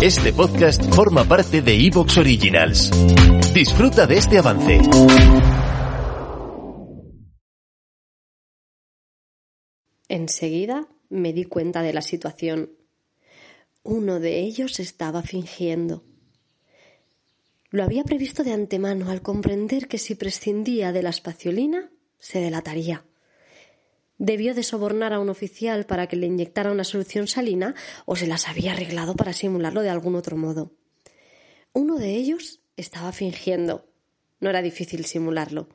Este podcast forma parte de Evox Originals. Disfruta de este avance. Enseguida me di cuenta de la situación. Uno de ellos estaba fingiendo. Lo había previsto de antemano al comprender que si prescindía de la espaciolina, se delataría. Debió de sobornar a un oficial para que le inyectara una solución salina o se las había arreglado para simularlo de algún otro modo. Uno de ellos estaba fingiendo. No era difícil simularlo.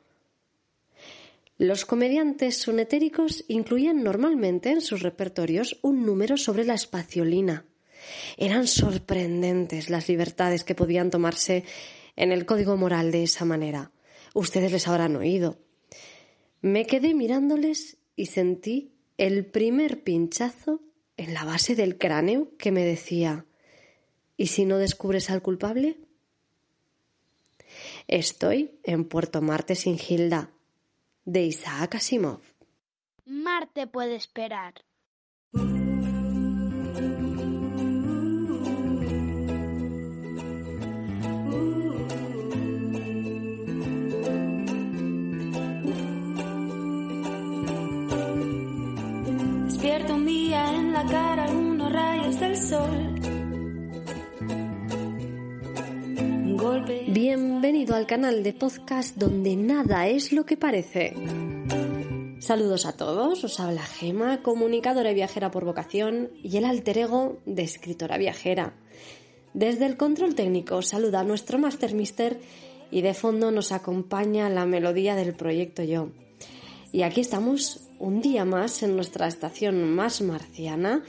Los comediantes sunetéricos incluían normalmente en sus repertorios un número sobre la espaciolina. Eran sorprendentes las libertades que podían tomarse en el código moral de esa manera. Ustedes les habrán oído. Me quedé mirándoles y sentí el primer pinchazo en la base del cráneo que me decía ¿Y si no descubres al culpable? Estoy en Puerto Marte sin Gilda, de Isaac Asimov. Marte puede esperar. Bienvenido al canal de podcast donde nada es lo que parece. Saludos a todos, os habla Gema, comunicadora y viajera por vocación y el alter ego de escritora viajera. Desde el control técnico saluda a nuestro Master Mister y de fondo nos acompaña la melodía del proyecto Yo. Y aquí estamos un día más en nuestra estación más marciana,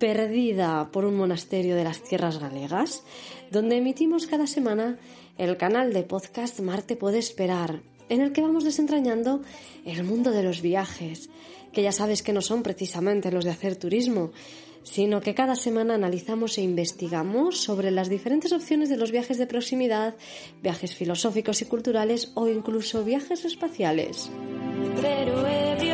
perdida por un monasterio de las tierras galegas, donde emitimos cada semana el canal de podcast Marte puede esperar, en el que vamos desentrañando el mundo de los viajes, que ya sabes que no son precisamente los de hacer turismo, sino que cada semana analizamos e investigamos sobre las diferentes opciones de los viajes de proximidad, viajes filosóficos y culturales o incluso viajes espaciales. Pero ebrio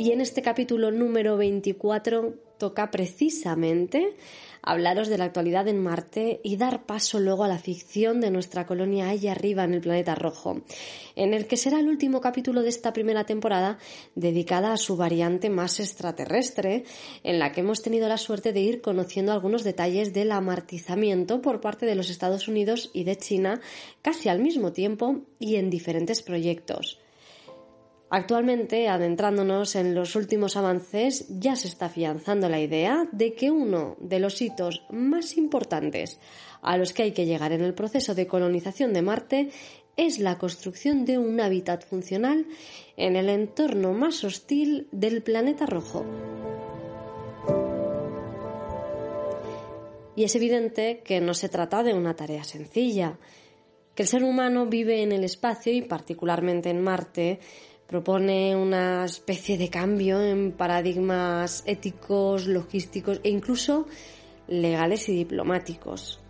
Y en este capítulo número 24 toca precisamente hablaros de la actualidad en Marte y dar paso luego a la ficción de nuestra colonia allá arriba en el planeta rojo, en el que será el último capítulo de esta primera temporada dedicada a su variante más extraterrestre, en la que hemos tenido la suerte de ir conociendo algunos detalles del amartizamiento por parte de los Estados Unidos y de China casi al mismo tiempo y en diferentes proyectos. Actualmente, adentrándonos en los últimos avances, ya se está afianzando la idea de que uno de los hitos más importantes a los que hay que llegar en el proceso de colonización de Marte es la construcción de un hábitat funcional en el entorno más hostil del planeta rojo. Y es evidente que no se trata de una tarea sencilla, que el ser humano vive en el espacio y particularmente en Marte propone una especie de cambio en paradigmas éticos, logísticos e incluso legales y diplomáticos.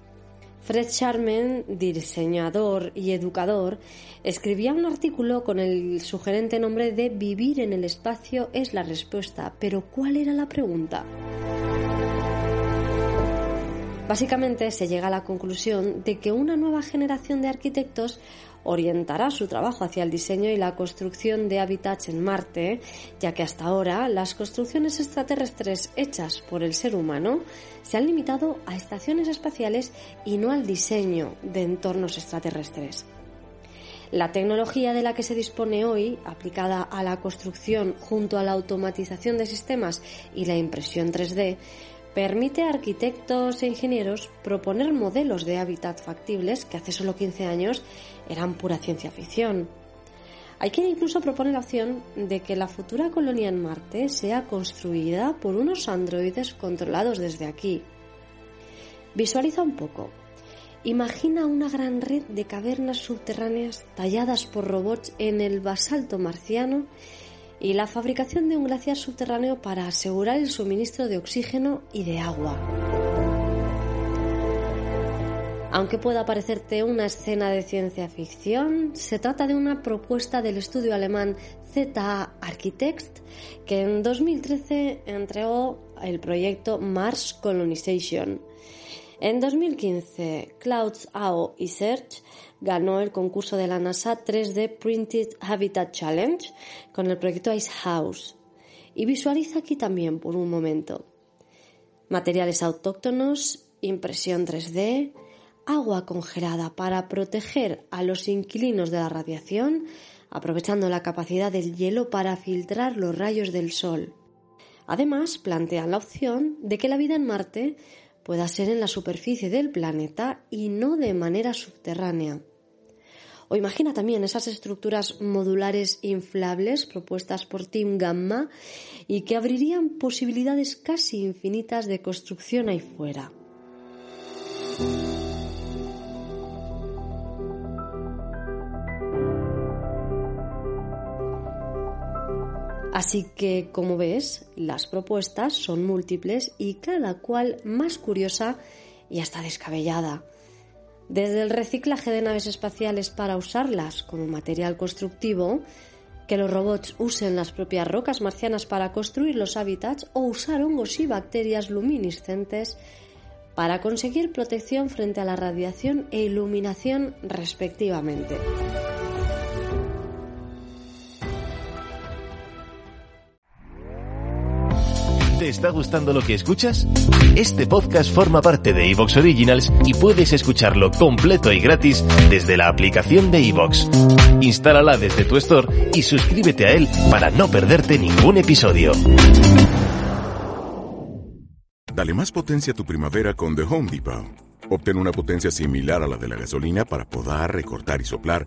Fred Sharman, diseñador y educador, escribía un artículo con el sugerente nombre de Vivir en el espacio es la respuesta, pero ¿cuál era la pregunta? Básicamente se llega a la conclusión de que una nueva generación de arquitectos orientará su trabajo hacia el diseño y la construcción de hábitats en Marte, ya que hasta ahora las construcciones extraterrestres hechas por el ser humano se han limitado a estaciones espaciales y no al diseño de entornos extraterrestres. La tecnología de la que se dispone hoy, aplicada a la construcción junto a la automatización de sistemas y la impresión 3D, permite a arquitectos e ingenieros proponer modelos de hábitat factibles que hace solo 15 años eran pura ciencia ficción. Hay quien incluso propone la opción de que la futura colonia en Marte sea construida por unos androides controlados desde aquí. Visualiza un poco. Imagina una gran red de cavernas subterráneas talladas por robots en el basalto marciano y la fabricación de un glaciar subterráneo para asegurar el suministro de oxígeno y de agua. Aunque pueda parecerte una escena de ciencia ficción, se trata de una propuesta del estudio alemán ZA Architects que en 2013 entregó el proyecto Mars Colonization. En 2015, Clouds AO y Search ganó el concurso de la NASA 3D Printed Habitat Challenge con el proyecto Ice House. Y visualiza aquí también por un momento. Materiales autóctonos, impresión 3D, agua congelada para proteger a los inquilinos de la radiación, aprovechando la capacidad del hielo para filtrar los rayos del Sol. Además, plantean la opción de que la vida en Marte pueda ser en la superficie del planeta y no de manera subterránea. O imagina también esas estructuras modulares inflables propuestas por Team Gamma y que abrirían posibilidades casi infinitas de construcción ahí fuera. Así que, como ves, las propuestas son múltiples y cada cual más curiosa y hasta descabellada desde el reciclaje de naves espaciales para usarlas como material constructivo, que los robots usen las propias rocas marcianas para construir los hábitats o usar hongos y bacterias luminiscentes para conseguir protección frente a la radiación e iluminación respectivamente. Está gustando lo que escuchas? Este podcast forma parte de Evox Originals y puedes escucharlo completo y gratis desde la aplicación de Evox. Instálala desde tu store y suscríbete a él para no perderte ningún episodio. Dale más potencia a tu primavera con The Home Depot. Obtén una potencia similar a la de la gasolina para poder recortar y soplar